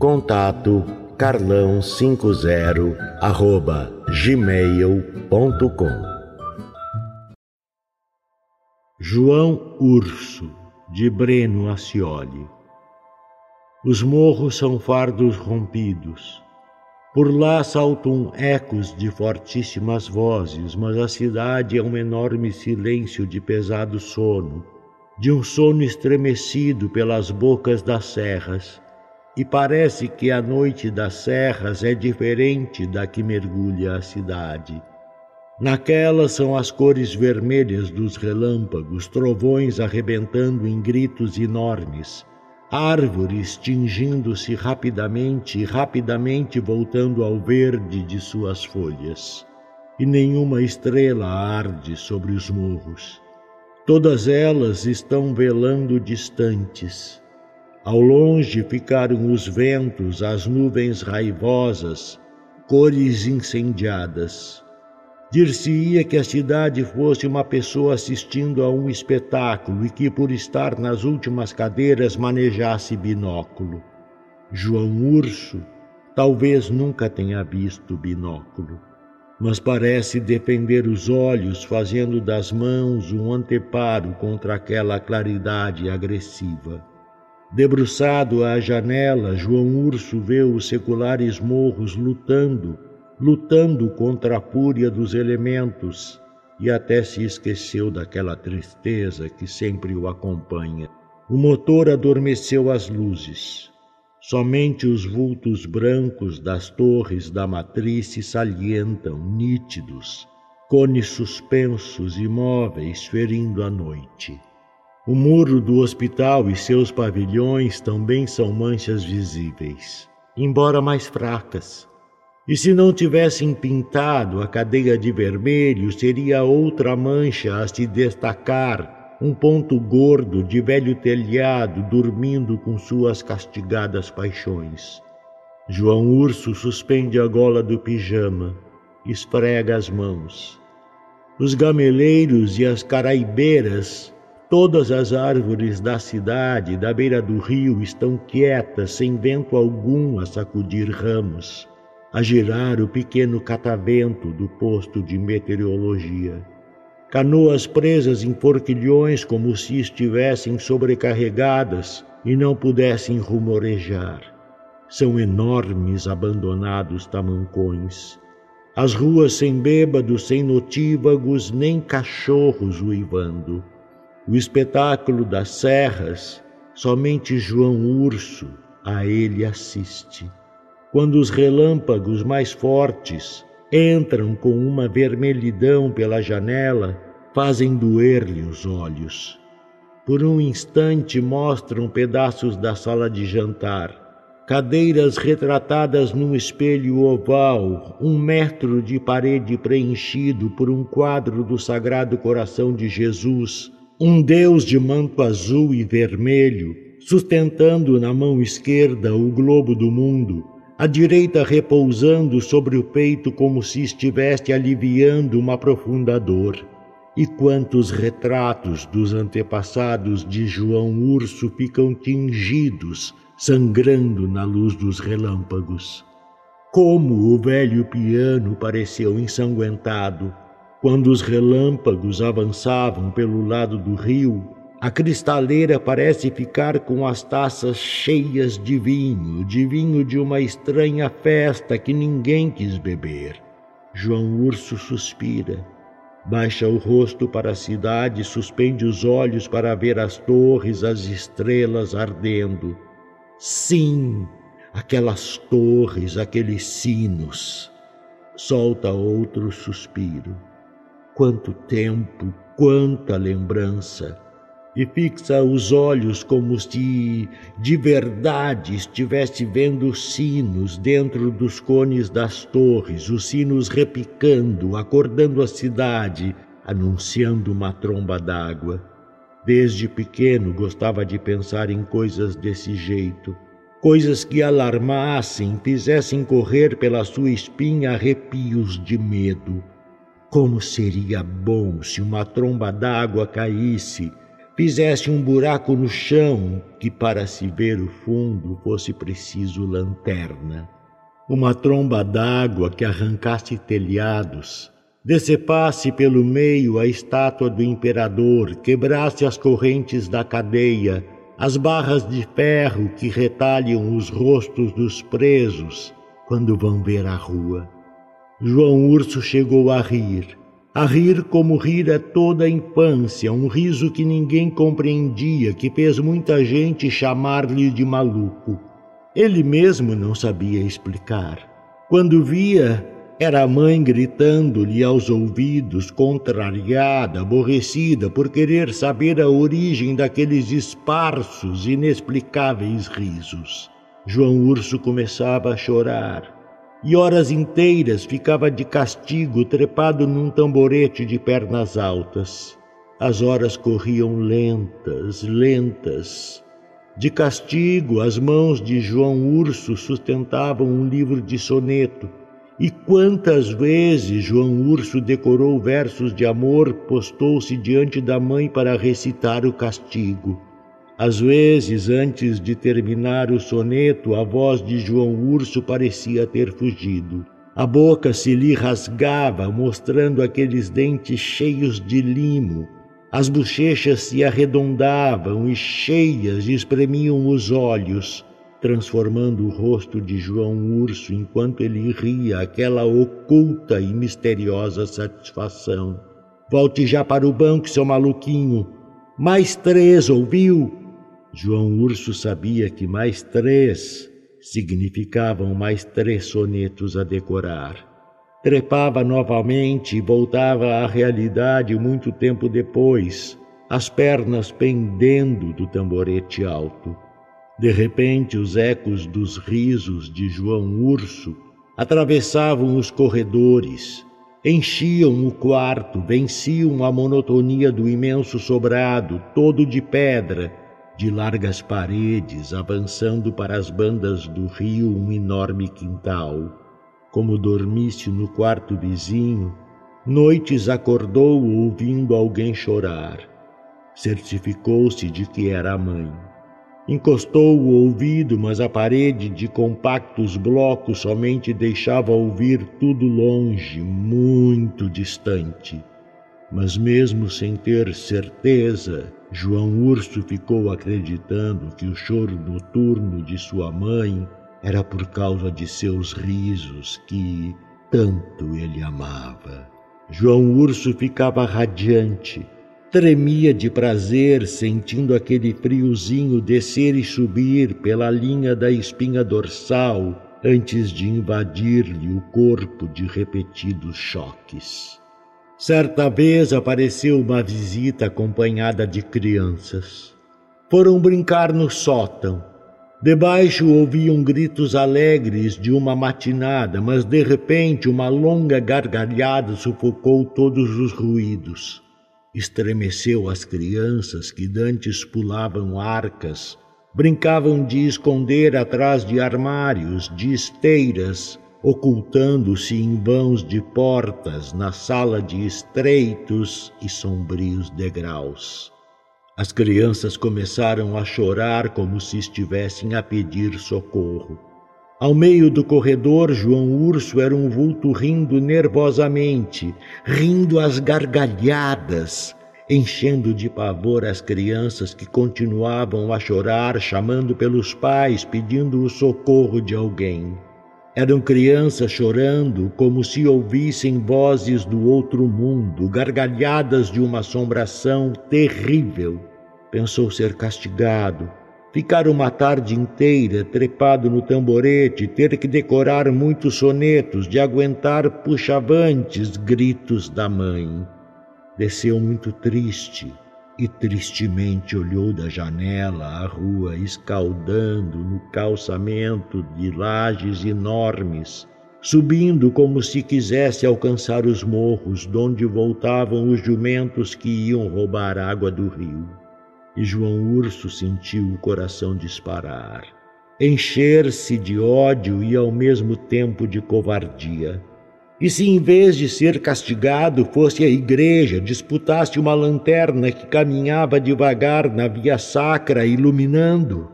Contato carlão50 arroba gmail.com João Urso, de Breno Acioli Os morros são fardos rompidos. Por lá saltam ecos de fortíssimas vozes, mas a cidade é um enorme silêncio de pesado sono, de um sono estremecido pelas bocas das serras e parece que a noite das serras é diferente da que mergulha a cidade. Naquelas são as cores vermelhas dos relâmpagos, trovões arrebentando em gritos enormes, árvores tingindo-se rapidamente e rapidamente voltando ao verde de suas folhas. E nenhuma estrela arde sobre os morros. Todas elas estão velando distantes ao longe ficaram os ventos, as nuvens raivosas, cores incendiadas. Dir-se-ia que a cidade fosse uma pessoa assistindo a um espetáculo e que, por estar nas últimas cadeiras, manejasse binóculo. João Urso talvez nunca tenha visto binóculo, mas parece defender os olhos, fazendo das mãos um anteparo contra aquela claridade agressiva. Debruçado à janela, João Urso vê os seculares morros lutando, lutando contra a fúria dos elementos, e até se esqueceu daquela tristeza que sempre o acompanha. O motor adormeceu as luzes. Somente os vultos brancos das torres da matriz salientam, nítidos, cones suspensos, imóveis, ferindo a noite. O muro do hospital e seus pavilhões também são manchas visíveis, embora mais fracas. E se não tivessem pintado a cadeia de vermelho, seria outra mancha a se destacar, um ponto gordo de velho telhado dormindo com suas castigadas paixões. João Urso suspende a gola do pijama, esfrega as mãos. Os gameleiros e as caraibeiras Todas as árvores da cidade, da beira do rio, estão quietas, sem vento algum a sacudir ramos, a girar o pequeno catavento do posto de meteorologia. Canoas presas em forquilhões como se estivessem sobrecarregadas e não pudessem rumorejar. São enormes abandonados tamancões. As ruas sem bêbados, sem notívagos, nem cachorros uivando. O espetáculo das serras, somente João Urso a ele assiste. Quando os relâmpagos mais fortes entram com uma vermelhidão pela janela, fazem doer-lhe os olhos. Por um instante mostram pedaços da sala de jantar, cadeiras retratadas num espelho oval, um metro de parede preenchido por um quadro do Sagrado Coração de Jesus um Deus de manto azul e vermelho, sustentando na mão esquerda o globo do mundo, a direita repousando sobre o peito como se estivesse aliviando uma profunda dor. E quantos retratos dos antepassados de João Urso ficam tingidos, sangrando na luz dos relâmpagos. Como o velho piano pareceu ensanguentado, quando os relâmpagos avançavam pelo lado do rio, a cristaleira parece ficar com as taças cheias de vinho, de vinho de uma estranha festa que ninguém quis beber. João Urso suspira. Baixa o rosto para a cidade, suspende os olhos para ver as torres, as estrelas ardendo. Sim, aquelas torres, aqueles sinos. Solta outro suspiro. Quanto tempo, quanta lembrança! E fixa os olhos como se de verdade estivesse vendo os sinos dentro dos cones das torres, os sinos repicando, acordando a cidade, anunciando uma tromba d'água. Desde pequeno gostava de pensar em coisas desse jeito coisas que alarmassem, fizessem correr pela sua espinha arrepios de medo. Como seria bom se uma tromba d'água caísse, fizesse um buraco no chão que, para se ver o fundo, fosse preciso lanterna. Uma tromba d'água que arrancasse telhados, decepasse pelo meio a estátua do imperador, quebrasse as correntes da cadeia, as barras de ferro que retalham os rostos dos presos quando vão ver a rua. João Urso chegou a rir, a rir como rira toda a infância, um riso que ninguém compreendia, que fez muita gente chamar-lhe de maluco. Ele mesmo não sabia explicar. Quando via era a mãe gritando-lhe aos ouvidos, contrariada, aborrecida por querer saber a origem daqueles esparsos, inexplicáveis risos. João Urso começava a chorar e horas inteiras ficava de castigo trepado num tamborete de pernas altas. As horas corriam lentas, lentas. De castigo, as mãos de João Urso sustentavam um livro de soneto e quantas vezes João Urso decorou versos de amor, postou-se diante da mãe para recitar o castigo. Às vezes, antes de terminar o soneto, a voz de João Urso parecia ter fugido. A boca se lhe rasgava, mostrando aqueles dentes cheios de limo. As bochechas se arredondavam e cheias espremiam os olhos transformando o rosto de João Urso enquanto ele ria aquela oculta e misteriosa satisfação. Volte já para o banco, seu maluquinho. Mais três, ouviu? João Urso sabia que mais três significavam mais três sonetos a decorar. Trepava novamente e voltava à realidade muito tempo depois, as pernas pendendo do tamborete alto. De repente, os ecos dos risos de João Urso atravessavam os corredores, enchiam o quarto, venciam a monotonia do imenso sobrado, todo de pedra, de largas paredes, avançando para as bandas do rio um enorme quintal. Como dormisse no quarto vizinho, noites acordou ouvindo alguém chorar. Certificou-se de que era a mãe. Encostou o ouvido, mas a parede de compactos blocos somente deixava ouvir tudo longe, muito distante. Mas, mesmo sem ter certeza, João Urso ficou acreditando que o choro noturno de sua mãe era por causa de seus risos que tanto ele amava. João Urso ficava radiante Tremia de prazer, sentindo aquele friozinho descer e subir pela linha da espinha dorsal antes de invadir-lhe o corpo de repetidos choques. Certa vez apareceu uma visita acompanhada de crianças. Foram brincar no sótão. Debaixo ouviam gritos alegres de uma matinada, mas de repente uma longa gargalhada sufocou todos os ruídos estremeceu as crianças que dantes pulavam arcas, brincavam de esconder atrás de armários, de esteiras, ocultando-se em vãos de portas na sala de estreitos e sombrios degraus. As crianças começaram a chorar como se estivessem a pedir socorro. Ao meio do corredor, João Urso era um vulto rindo nervosamente, rindo às gargalhadas, enchendo de pavor as crianças que continuavam a chorar, chamando pelos pais, pedindo o socorro de alguém. Eram crianças chorando como se ouvissem vozes do outro mundo, gargalhadas de uma assombração terrível. Pensou ser castigado, ficar uma tarde inteira trepado no tamborete, ter que decorar muitos sonetos, de aguentar puxavantes gritos da mãe. Desceu muito triste e tristemente olhou da janela a rua escaldando no calçamento de lajes enormes, subindo como se quisesse alcançar os morros, donde voltavam os jumentos que iam roubar água do rio. E João Urso sentiu o coração disparar, encher-se de ódio e ao mesmo tempo de covardia. E se em vez de ser castigado fosse a igreja, disputasse uma lanterna que caminhava devagar na via sacra, iluminando?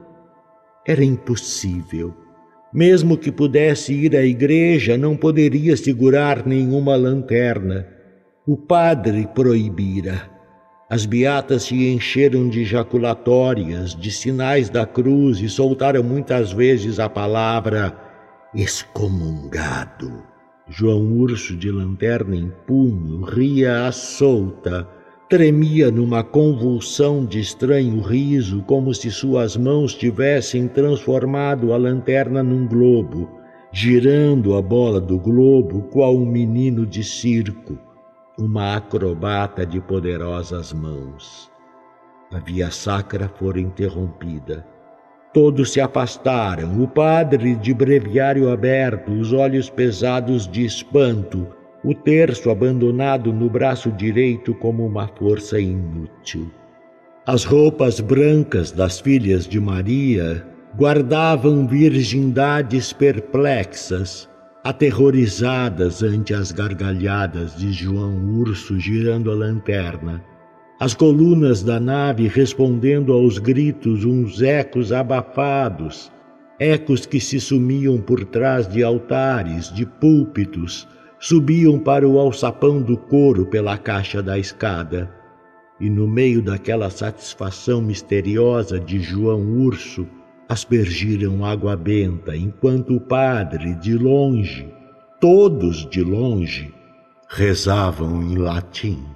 Era impossível. Mesmo que pudesse ir à igreja, não poderia segurar nenhuma lanterna. O padre proibira. As beatas se encheram de jaculatórias, de sinais da cruz e soltaram muitas vezes a palavra excomungado. João Urso, de lanterna em punho, ria à solta, tremia numa convulsão de estranho riso, como se suas mãos tivessem transformado a lanterna num globo, girando a bola do globo qual um menino de circo, uma acrobata de poderosas mãos. A via sacra fora interrompida Todos se afastaram, o padre de breviário aberto, os olhos pesados de espanto, o terço abandonado no braço direito como uma força inútil. As roupas brancas das filhas de Maria guardavam virgindades perplexas, aterrorizadas ante as gargalhadas de João Urso girando a lanterna as colunas da nave respondendo aos gritos, uns ecos abafados, ecos que se sumiam por trás de altares, de púlpitos, subiam para o alçapão do coro pela caixa da escada. E no meio daquela satisfação misteriosa de João Urso, aspergiram água benta, enquanto o padre, de longe, todos de longe, rezavam em latim.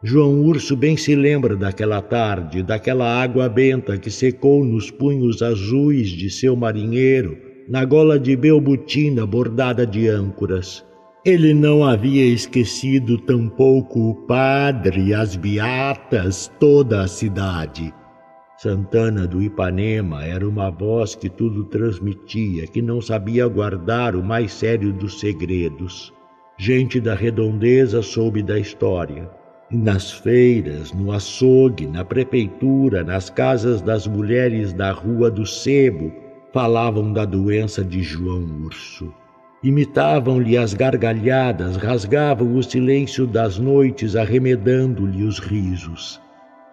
João Urso bem se lembra daquela tarde, daquela água benta que secou nos punhos azuis de seu marinheiro, na gola de belbutina bordada de âncoras. Ele não havia esquecido tampouco o padre, as beatas, toda a cidade. Santana do Ipanema era uma voz que tudo transmitia, que não sabia guardar o mais sério dos segredos. Gente da redondeza soube da história. Nas feiras, no açougue, na prefeitura, nas casas das mulheres da Rua do Sebo, falavam da doença de João Urso. Imitavam-lhe as gargalhadas, rasgavam o silêncio das noites, arremedando-lhe os risos.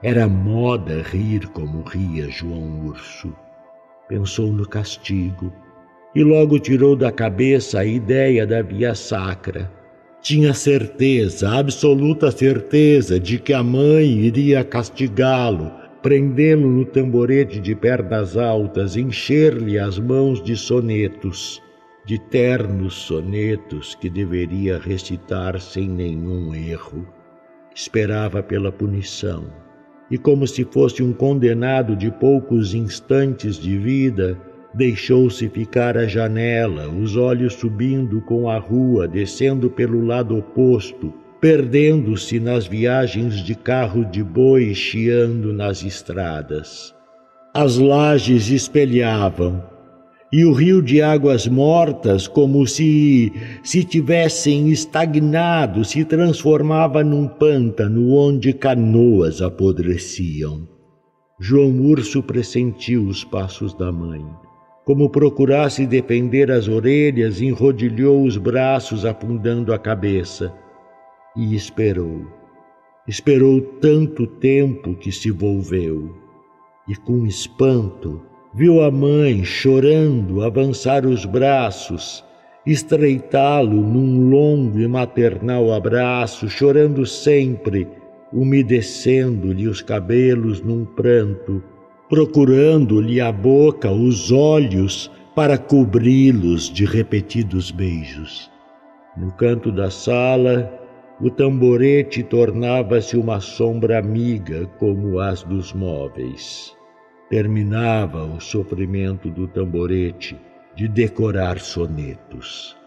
Era moda rir como ria João Urso. Pensou no castigo e logo tirou da cabeça a ideia da via sacra tinha certeza, absoluta certeza, de que a mãe iria castigá-lo, prendê-lo no tamborete de pernas altas, encher-lhe as mãos de sonetos, de ternos sonetos que deveria recitar sem nenhum erro. Esperava pela punição, e como se fosse um condenado de poucos instantes de vida, Deixou-se ficar à janela, os olhos subindo com a rua, descendo pelo lado oposto, perdendo-se nas viagens de carro de boi chiando nas estradas. As lajes espelhavam, e o rio de águas mortas, como se se tivessem estagnado, se transformava num pântano onde canoas apodreciam. João Urso pressentiu os passos da mãe. Como procurasse defender as orelhas, enrodilhou os braços, afundando a cabeça. E esperou. Esperou tanto tempo que se volveu. E com espanto, viu a mãe chorando avançar os braços, estreitá-lo num longo e maternal abraço, chorando sempre, umedecendo-lhe os cabelos num pranto procurando-lhe a boca, os olhos, para cobri-los de repetidos beijos. No canto da sala, o tamborete tornava-se uma sombra amiga como as dos móveis. Terminava o sofrimento do tamborete de decorar sonetos.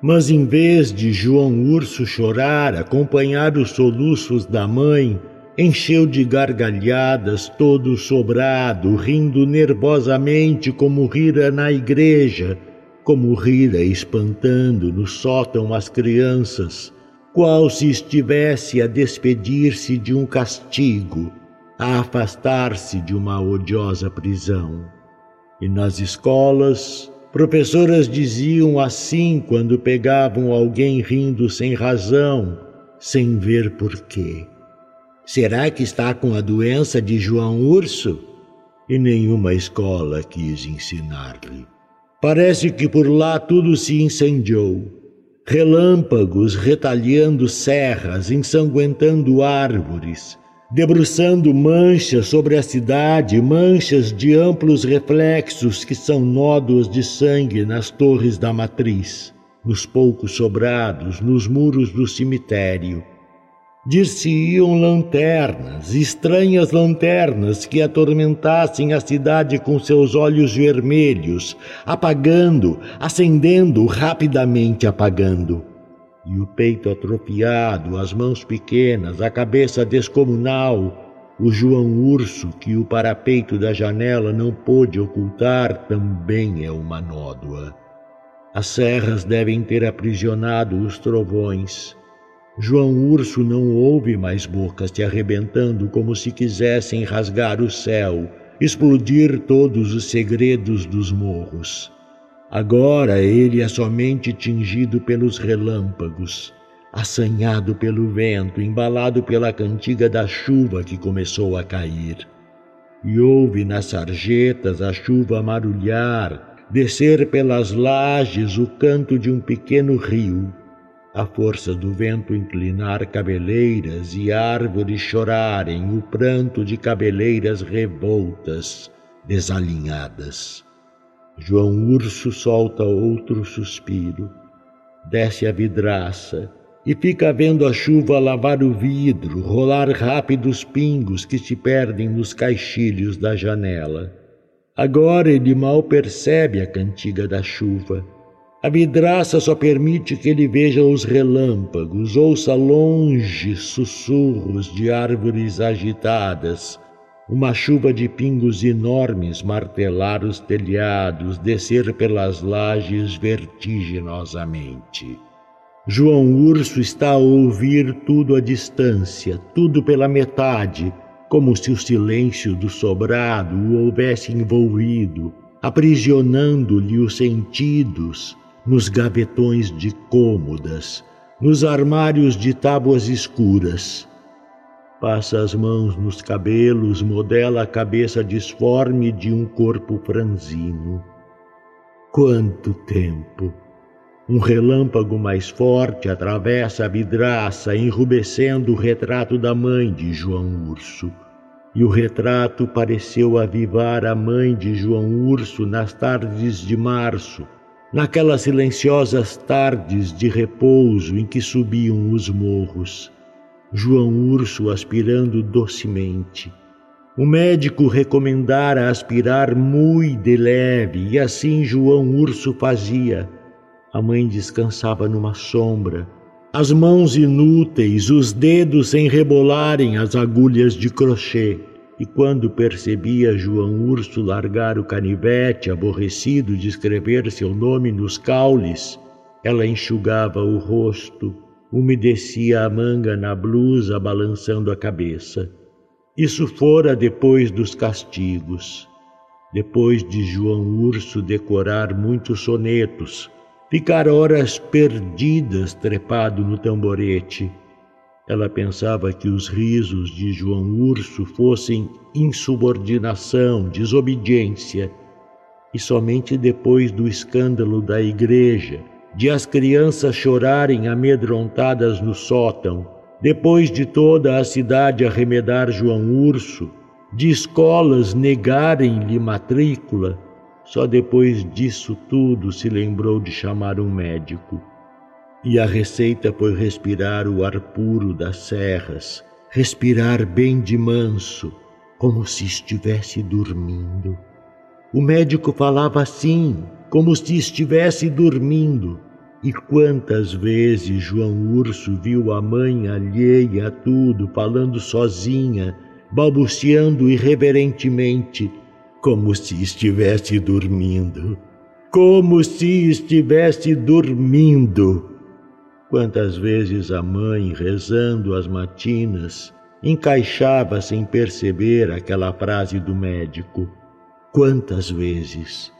Mas em vez de João Urso chorar, acompanhar os soluços da mãe, encheu de gargalhadas todo sobrado, rindo nervosamente como rira na igreja, como rira espantando no sótão as crianças, qual se estivesse a despedir-se de um castigo, a afastar-se de uma odiosa prisão. E nas escolas, Professoras diziam assim quando pegavam alguém rindo sem razão, sem ver porquê. Será que está com a doença de João Urso? E nenhuma escola quis ensinar-lhe. Parece que por lá tudo se incendiou. Relâmpagos retalhando serras, ensanguentando árvores, debruçando manchas sobre a cidade, manchas de amplos reflexos que são nódoas de sangue nas torres da matriz, nos poucos sobrados, nos muros do cemitério. Dir-se-iam lanternas, estranhas lanternas que atormentassem a cidade com seus olhos vermelhos, apagando, acendendo, rapidamente apagando e o peito atrofiado, as mãos pequenas, a cabeça descomunal, o João Urso que o parapeito da janela não pôde ocultar também é uma nódoa. As serras devem ter aprisionado os trovões. João Urso não ouve mais bocas se arrebentando como se quisessem rasgar o céu, explodir todos os segredos dos morros. Agora ele é somente tingido pelos relâmpagos, assanhado pelo vento, embalado pela cantiga da chuva que começou a cair. E ouve nas sarjetas a chuva marulhar, descer pelas lajes o canto de um pequeno rio, a força do vento inclinar cabeleiras e árvores chorarem o pranto de cabeleiras revoltas, desalinhadas. João Urso solta outro suspiro, desce a vidraça e fica vendo a chuva lavar o vidro, rolar rápidos pingos que se perdem nos caixilhos da janela. Agora ele mal percebe a cantiga da chuva. A vidraça só permite que ele veja os relâmpagos, ouça longe sussurros de árvores agitadas, uma chuva de pingos enormes martelar os telhados, descer pelas lajes vertiginosamente. João Urso está a ouvir tudo à distância, tudo pela metade, como se o silêncio do sobrado o houvesse envolvido, aprisionando-lhe os sentidos nos gavetões de cômodas, nos armários de tábuas escuras Passa as mãos nos cabelos, modela a cabeça disforme de um corpo franzino. Quanto tempo! Um relâmpago mais forte atravessa a vidraça, enrubescendo o retrato da mãe de João Urso. E o retrato pareceu avivar a mãe de João Urso nas tardes de março, naquelas silenciosas tardes de repouso em que subiam os morros. João Urso aspirando docemente. O médico recomendara aspirar muito de leve, e assim João Urso fazia. A mãe descansava numa sombra, as mãos inúteis, os dedos sem rebolarem as agulhas de crochê. E quando percebia João Urso largar o canivete, aborrecido de escrever seu nome nos caules, ela enxugava o rosto umedecia a manga na blusa, balançando a cabeça. Isso fora depois dos castigos, depois de João Urso decorar muitos sonetos, ficar horas perdidas trepado no tamborete. Ela pensava que os risos de João Urso fossem insubordinação, desobediência, e somente depois do escândalo da igreja, de as crianças chorarem amedrontadas no sótão, depois de toda a cidade arremedar João Urso, de escolas negarem-lhe matrícula, só depois disso tudo se lembrou de chamar um médico. E a receita foi respirar o ar puro das serras, respirar bem de manso, como se estivesse dormindo. O médico falava assim, como se estivesse dormindo. E quantas vezes João Urso viu a mãe alheia a tudo, falando sozinha, balbuciando irreverentemente, como se estivesse dormindo. Como se estivesse dormindo. Quantas vezes a mãe, rezando as matinas, encaixava sem perceber aquela frase do médico. Quantas vezes!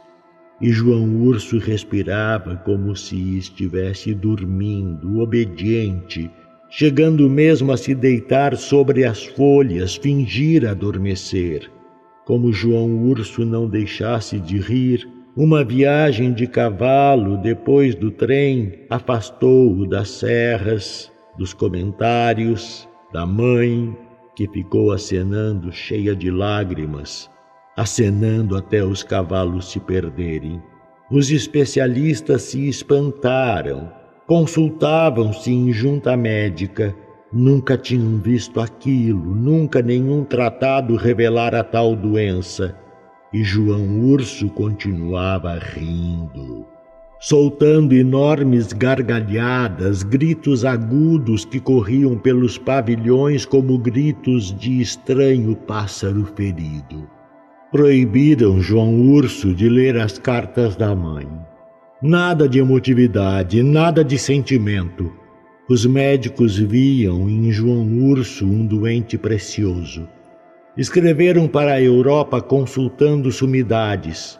E João Urso respirava como se estivesse dormindo, obediente, chegando mesmo a se deitar sobre as folhas, fingir adormecer. Como João Urso não deixasse de rir, uma viagem de cavalo depois do trem afastou-o das serras, dos comentários, da mãe, que ficou acenando cheia de lágrimas, acenando até os cavalos se perderem. Os especialistas se espantaram, consultavam-se em junta médica Nunca tinham visto aquilo, nunca nenhum tratado revelara tal doença. E João Urso continuava rindo, soltando enormes gargalhadas, gritos agudos que corriam pelos pavilhões como gritos de estranho pássaro ferido. Proibiram João Urso de ler as cartas da mãe. Nada de emotividade, nada de sentimento os médicos viam em João Urso um doente precioso. Escreveram para a Europa consultando sumidades.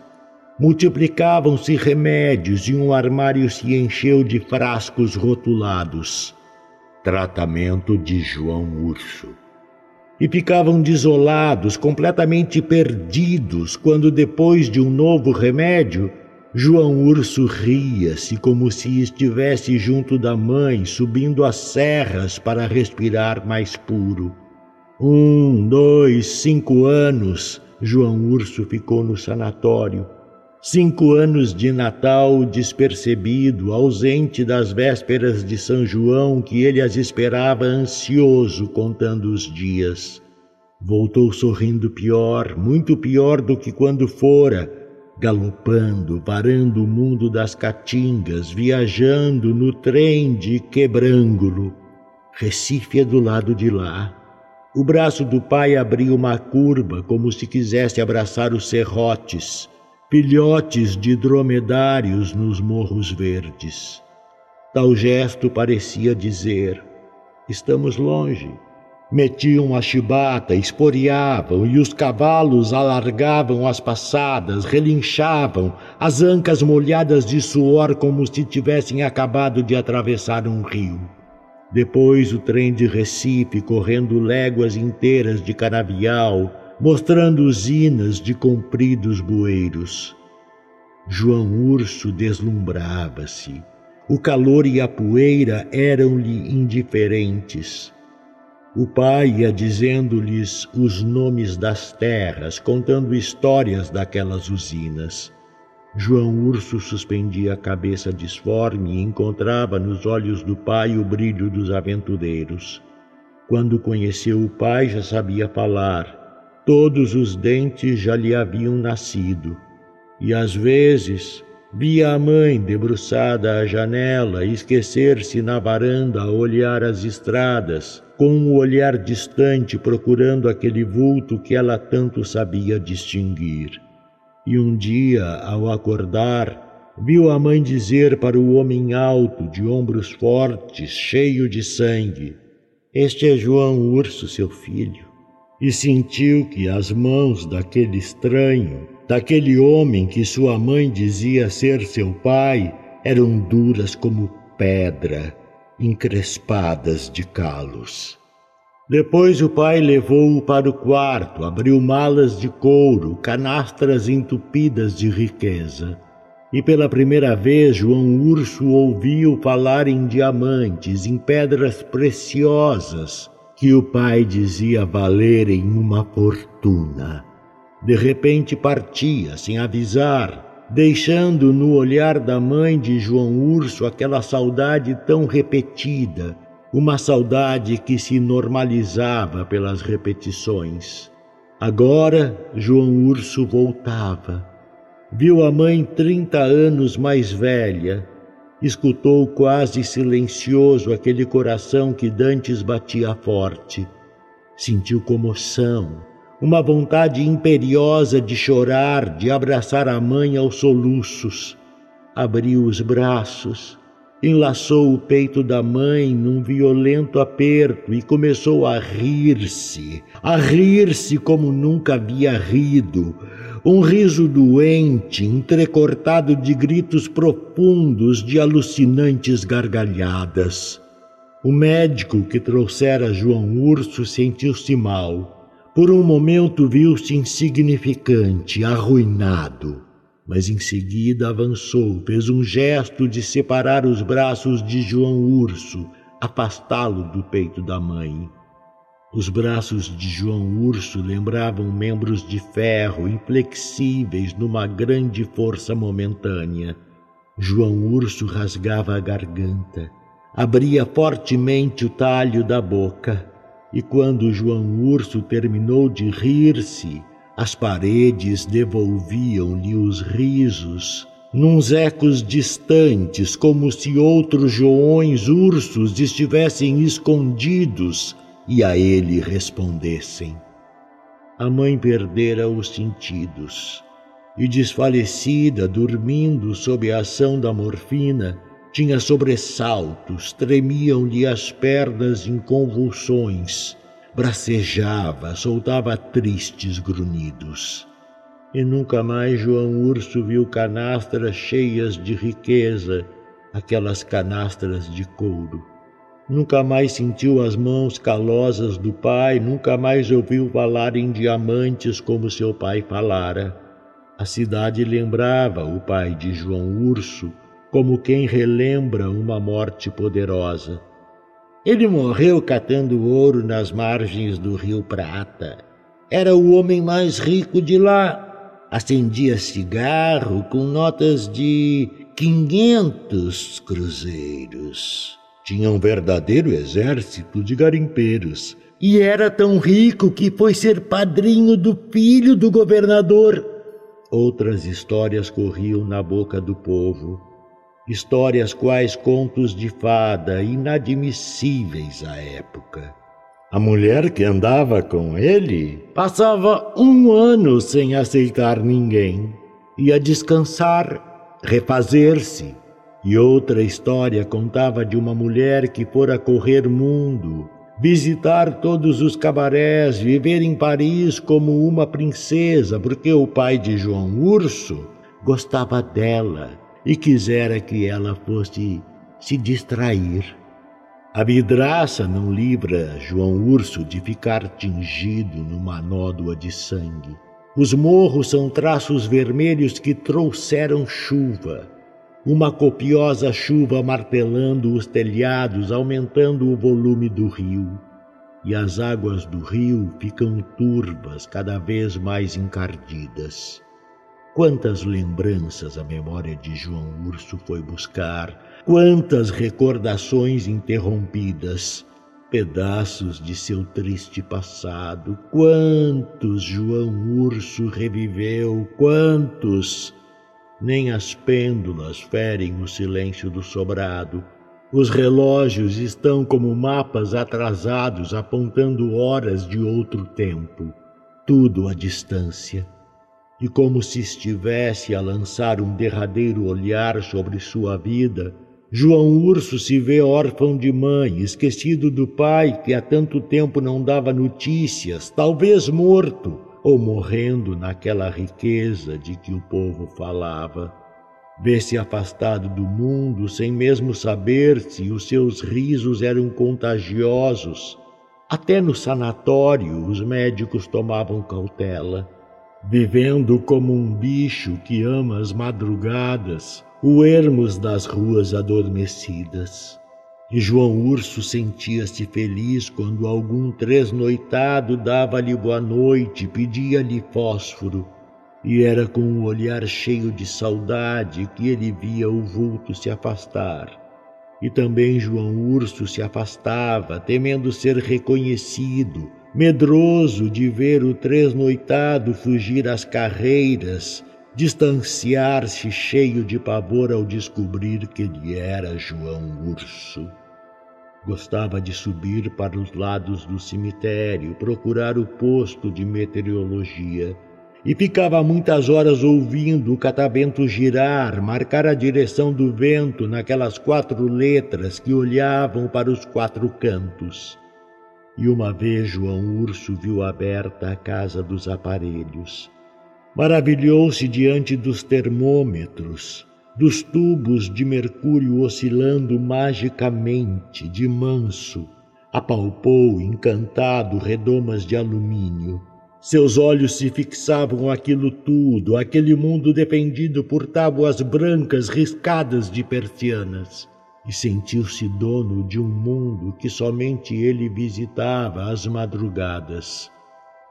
Multiplicavam-se remédios e um armário se encheu de frascos rotulados. Tratamento de João Urso. E ficavam desolados, completamente perdidos, quando depois de um novo remédio João Urso ria-se como se estivesse junto da mãe, subindo as serras para respirar mais puro. Um, dois, cinco anos, João Urso ficou no sanatório. Cinco anos de Natal despercebido, ausente das vésperas de São João, que ele as esperava ansioso, contando os dias. Voltou sorrindo pior, muito pior do que quando fora galopando, varando o mundo das caatingas, viajando no trem de Quebrângulo. Recife é do lado de lá. O braço do pai abriu uma curva, como se quisesse abraçar os serrotes, filhotes de dromedários nos morros verdes. Tal gesto parecia dizer: Estamos longe. Metiam a chibata, esporeavam e os cavalos alargavam as passadas, relinchavam, as ancas molhadas de suor como se tivessem acabado de atravessar um rio. Depois o trem de Recife correndo léguas inteiras de canavial, mostrando usinas de compridos bueiros. João Urso deslumbrava-se. O calor e a poeira eram-lhe indiferentes. O pai ia dizendo-lhes os nomes das terras, contando histórias daquelas usinas. João Urso suspendia a cabeça disforme e encontrava nos olhos do pai o brilho dos aventureiros. Quando conheceu o pai, já sabia falar. Todos os dentes já lhe haviam nascido. E às vezes via a mãe debruçada à janela esquecer-se na varanda a olhar as estradas com um olhar distante procurando aquele vulto que ela tanto sabia distinguir. E um dia, ao acordar, viu a mãe dizer para o homem alto, de ombros fortes, cheio de sangue: Este é João Urso, seu filho. E sentiu que as mãos daquele estranho, daquele homem que sua mãe dizia ser seu pai, eram duras como pedra encrespadas de calos. Depois o pai levou-o para o quarto, abriu malas de couro, canastras entupidas de riqueza. E pela primeira vez João Urso ouviu falar em diamantes, em pedras preciosas, que o pai dizia valerem uma fortuna. De repente partia, sem avisar, deixando no olhar da mãe de João Urso aquela saudade tão repetida, uma saudade que se normalizava pelas repetições. Agora João Urso voltava. Viu a mãe trinta anos mais velha, escutou quase silencioso aquele coração que dantes batia forte. Sentiu comoção, uma vontade imperiosa de chorar, de abraçar a mãe aos soluços. Abriu os braços, enlaçou o peito da mãe num violento aperto e começou a rir-se, a rir-se como nunca havia rido, um riso doente, entrecortado de gritos profundos, de alucinantes gargalhadas. O médico que trouxera João Urso sentiu-se mal. Por um momento viu-se insignificante, arruinado. Mas em seguida avançou, fez um gesto de separar os braços de João Urso, afastá-lo do peito da mãe. Os braços de João Urso lembravam membros de ferro inflexíveis numa grande força momentânea. João Urso rasgava a garganta, abria fortemente o talho da boca, e quando João Urso terminou de rir-se, as paredes devolviam-lhe os risos, nuns ecos distantes, como se outros joões ursos estivessem escondidos e a ele respondessem. A mãe perdera os sentidos e, desfalecida, dormindo sob a ação da morfina, tinha sobressaltos, tremiam-lhe as pernas em convulsões, bracejava, soltava tristes grunhidos. E nunca mais João Urso viu canastras cheias de riqueza, aquelas canastras de couro. Nunca mais sentiu as mãos calosas do pai, nunca mais ouviu falar em diamantes como seu pai falara. A cidade lembrava o pai de João Urso como quem relembra uma morte poderosa. Ele morreu catando ouro nas margens do rio Prata. Era o homem mais rico de lá. Acendia cigarro com notas de quinhentos cruzeiros. Tinha um verdadeiro exército de garimpeiros e era tão rico que foi ser padrinho do filho do governador. Outras histórias corriam na boca do povo, histórias quais contos de fada inadmissíveis à época. A mulher que andava com ele passava um ano sem aceitar ninguém. Ia descansar, refazer-se, e outra história contava de uma mulher que fora correr mundo, visitar todos os cabarés, viver em Paris como uma princesa, porque o pai de João Urso gostava dela e quisera que ela fosse se distrair. A vidraça não livra João Urso de ficar tingido numa nódoa de sangue. Os morros são traços vermelhos que trouxeram chuva uma copiosa chuva martelando os telhados, aumentando o volume do rio. E as águas do rio ficam turvas, cada vez mais encardidas. Quantas lembranças a memória de João Urso foi buscar, quantas recordações interrompidas, pedaços de seu triste passado, quantos João Urso reviveu, quantos? Nem as pêndulas ferem o silêncio do sobrado. Os relógios estão como mapas atrasados apontando horas de outro tempo, tudo à distância. E como se estivesse a lançar um derradeiro olhar sobre sua vida, João Urso se vê órfão de mãe, esquecido do pai que há tanto tempo não dava notícias, talvez morto ou morrendo naquela riqueza de que o povo falava. Vê-se afastado do mundo sem mesmo saber se os seus risos eram contagiosos. Até no sanatório os médicos tomavam cautela. Vivendo como um bicho que ama as madrugadas, o ermos das ruas adormecidas. E João Urso sentia-se feliz quando algum tresnoitado dava-lhe boa noite, pedia-lhe fósforo. E era com um olhar cheio de saudade que ele via o vulto se afastar. E também João Urso se afastava, temendo ser reconhecido, medroso de ver o tresnoitado fugir às carreiras, distanciar-se cheio de pavor ao descobrir que ele era João Urso. Gostava de subir para os lados do cemitério, procurar o posto de meteorologia e ficava muitas horas ouvindo o catavento girar, marcar a direção do vento naquelas quatro letras que olhavam para os quatro cantos. E uma vez João Urso viu aberta a casa dos aparelhos. Maravilhou-se diante dos termômetros dos tubos de mercúrio oscilando magicamente, de manso, apalpou, encantado, redomas de alumínio. Seus olhos se fixavam aquilo tudo, aquele mundo defendido por tábuas brancas riscadas de persianas, e sentiu-se dono de um mundo que somente ele visitava às madrugadas.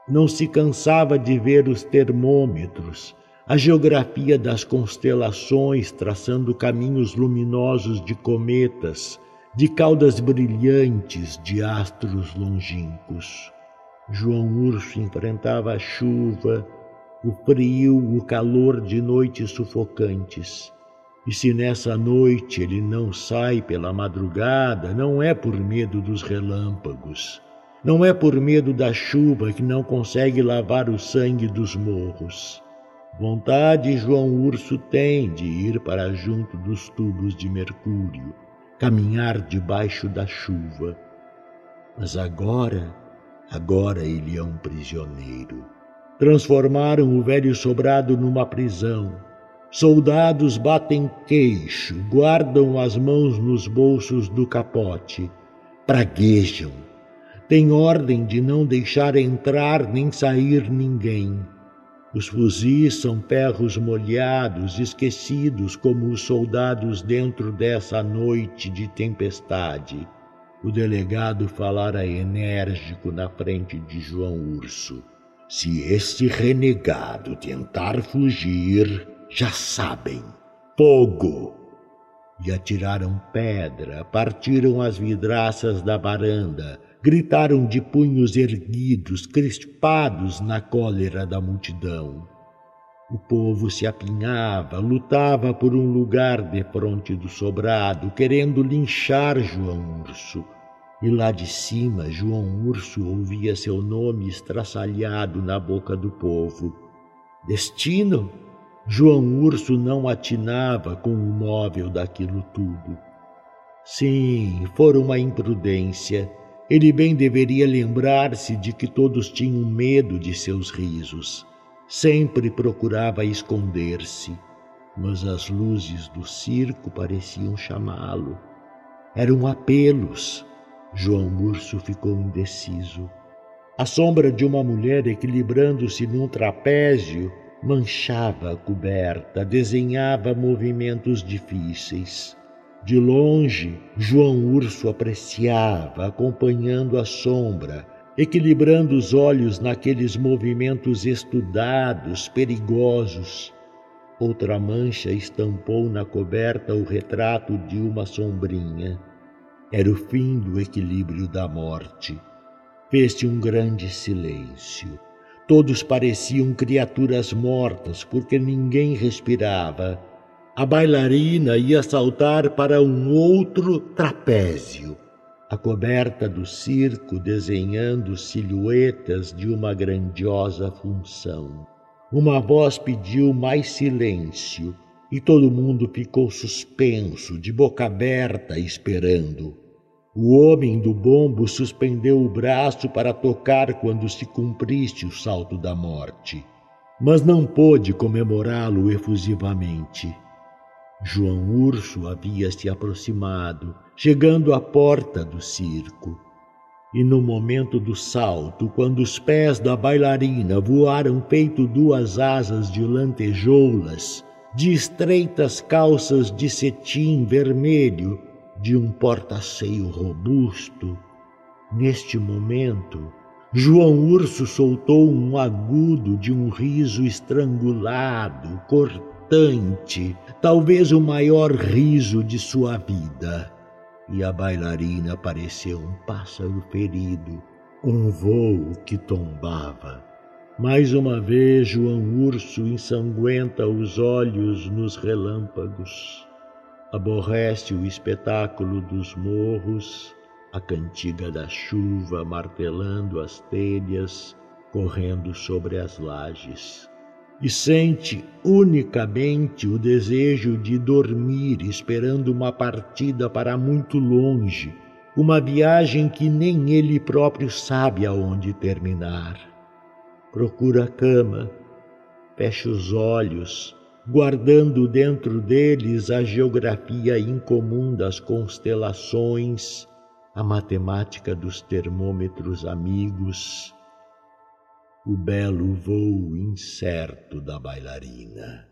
Não se cansava de ver os termômetros, a geografia das constelações, traçando caminhos luminosos de cometas, de caudas brilhantes de astros longínquos. João Urso enfrentava a chuva, o frio, o calor de noites sufocantes. E se nessa noite ele não sai pela madrugada, não é por medo dos relâmpagos, não é por medo da chuva que não consegue lavar o sangue dos morros. Vontade João Urso tem de ir para junto dos tubos de mercúrio, caminhar debaixo da chuva. Mas agora, agora ele é um prisioneiro. Transformaram o velho sobrado numa prisão. Soldados batem queixo, guardam as mãos nos bolsos do capote, praguejam. Tem ordem de não deixar entrar nem sair ninguém. Os fuzis são ferros molhados, esquecidos como os soldados dentro dessa noite de tempestade. O delegado falara enérgico na frente de João Urso. Se este renegado tentar fugir, já sabem. Fogo! E atiraram pedra, partiram as vidraças da varanda, gritaram de punhos erguidos, crispados na cólera da multidão. O povo se apinhava, lutava por um lugar de fronte do sobrado, querendo linchar João Urso. E lá de cima, João Urso ouvia seu nome estraçalhado na boca do povo. Destino? João Urso não atinava com o móvel daquilo tudo. Sim, fora uma imprudência ele bem deveria lembrar-se de que todos tinham medo de seus risos. Sempre procurava esconder-se, mas as luzes do circo pareciam chamá-lo. Eram apelos. João Urso ficou indeciso. A sombra de uma mulher equilibrando-se num trapézio manchava a coberta, desenhava movimentos difíceis. De longe, João Urso apreciava, acompanhando a sombra, equilibrando os olhos naqueles movimentos estudados, perigosos. Outra mancha estampou na coberta o retrato de uma sombrinha. Era o fim do equilíbrio da morte. Fez-se um grande silêncio. Todos pareciam criaturas mortas, porque ninguém respirava a bailarina ia saltar para um outro trapézio, a coberta do circo desenhando silhuetas de uma grandiosa função. Uma voz pediu mais silêncio e todo mundo ficou suspenso, de boca aberta, esperando. O homem do bombo suspendeu o braço para tocar quando se cumprisse o salto da morte, mas não pôde comemorá-lo efusivamente. João Urso havia se aproximado, chegando à porta do circo. E no momento do salto, quando os pés da bailarina voaram feito duas asas de lantejoulas, de estreitas calças de cetim vermelho, de um porta-seio robusto. Neste momento, João Urso soltou um agudo de um riso estrangulado, cortante, talvez o maior riso de sua vida. E a bailarina pareceu um pássaro ferido, um vôo que tombava. Mais uma vez, João Urso ensanguenta os olhos nos relâmpagos. Aborrece o espetáculo dos morros a cantiga da chuva martelando as telhas, correndo sobre as lajes. E sente unicamente o desejo de dormir, esperando uma partida para muito longe, uma viagem que nem ele próprio sabe aonde terminar. Procura a cama, fecha os olhos, guardando dentro deles a geografia incomum das constelações a matemática dos termômetros amigos, o belo voo incerto da bailarina.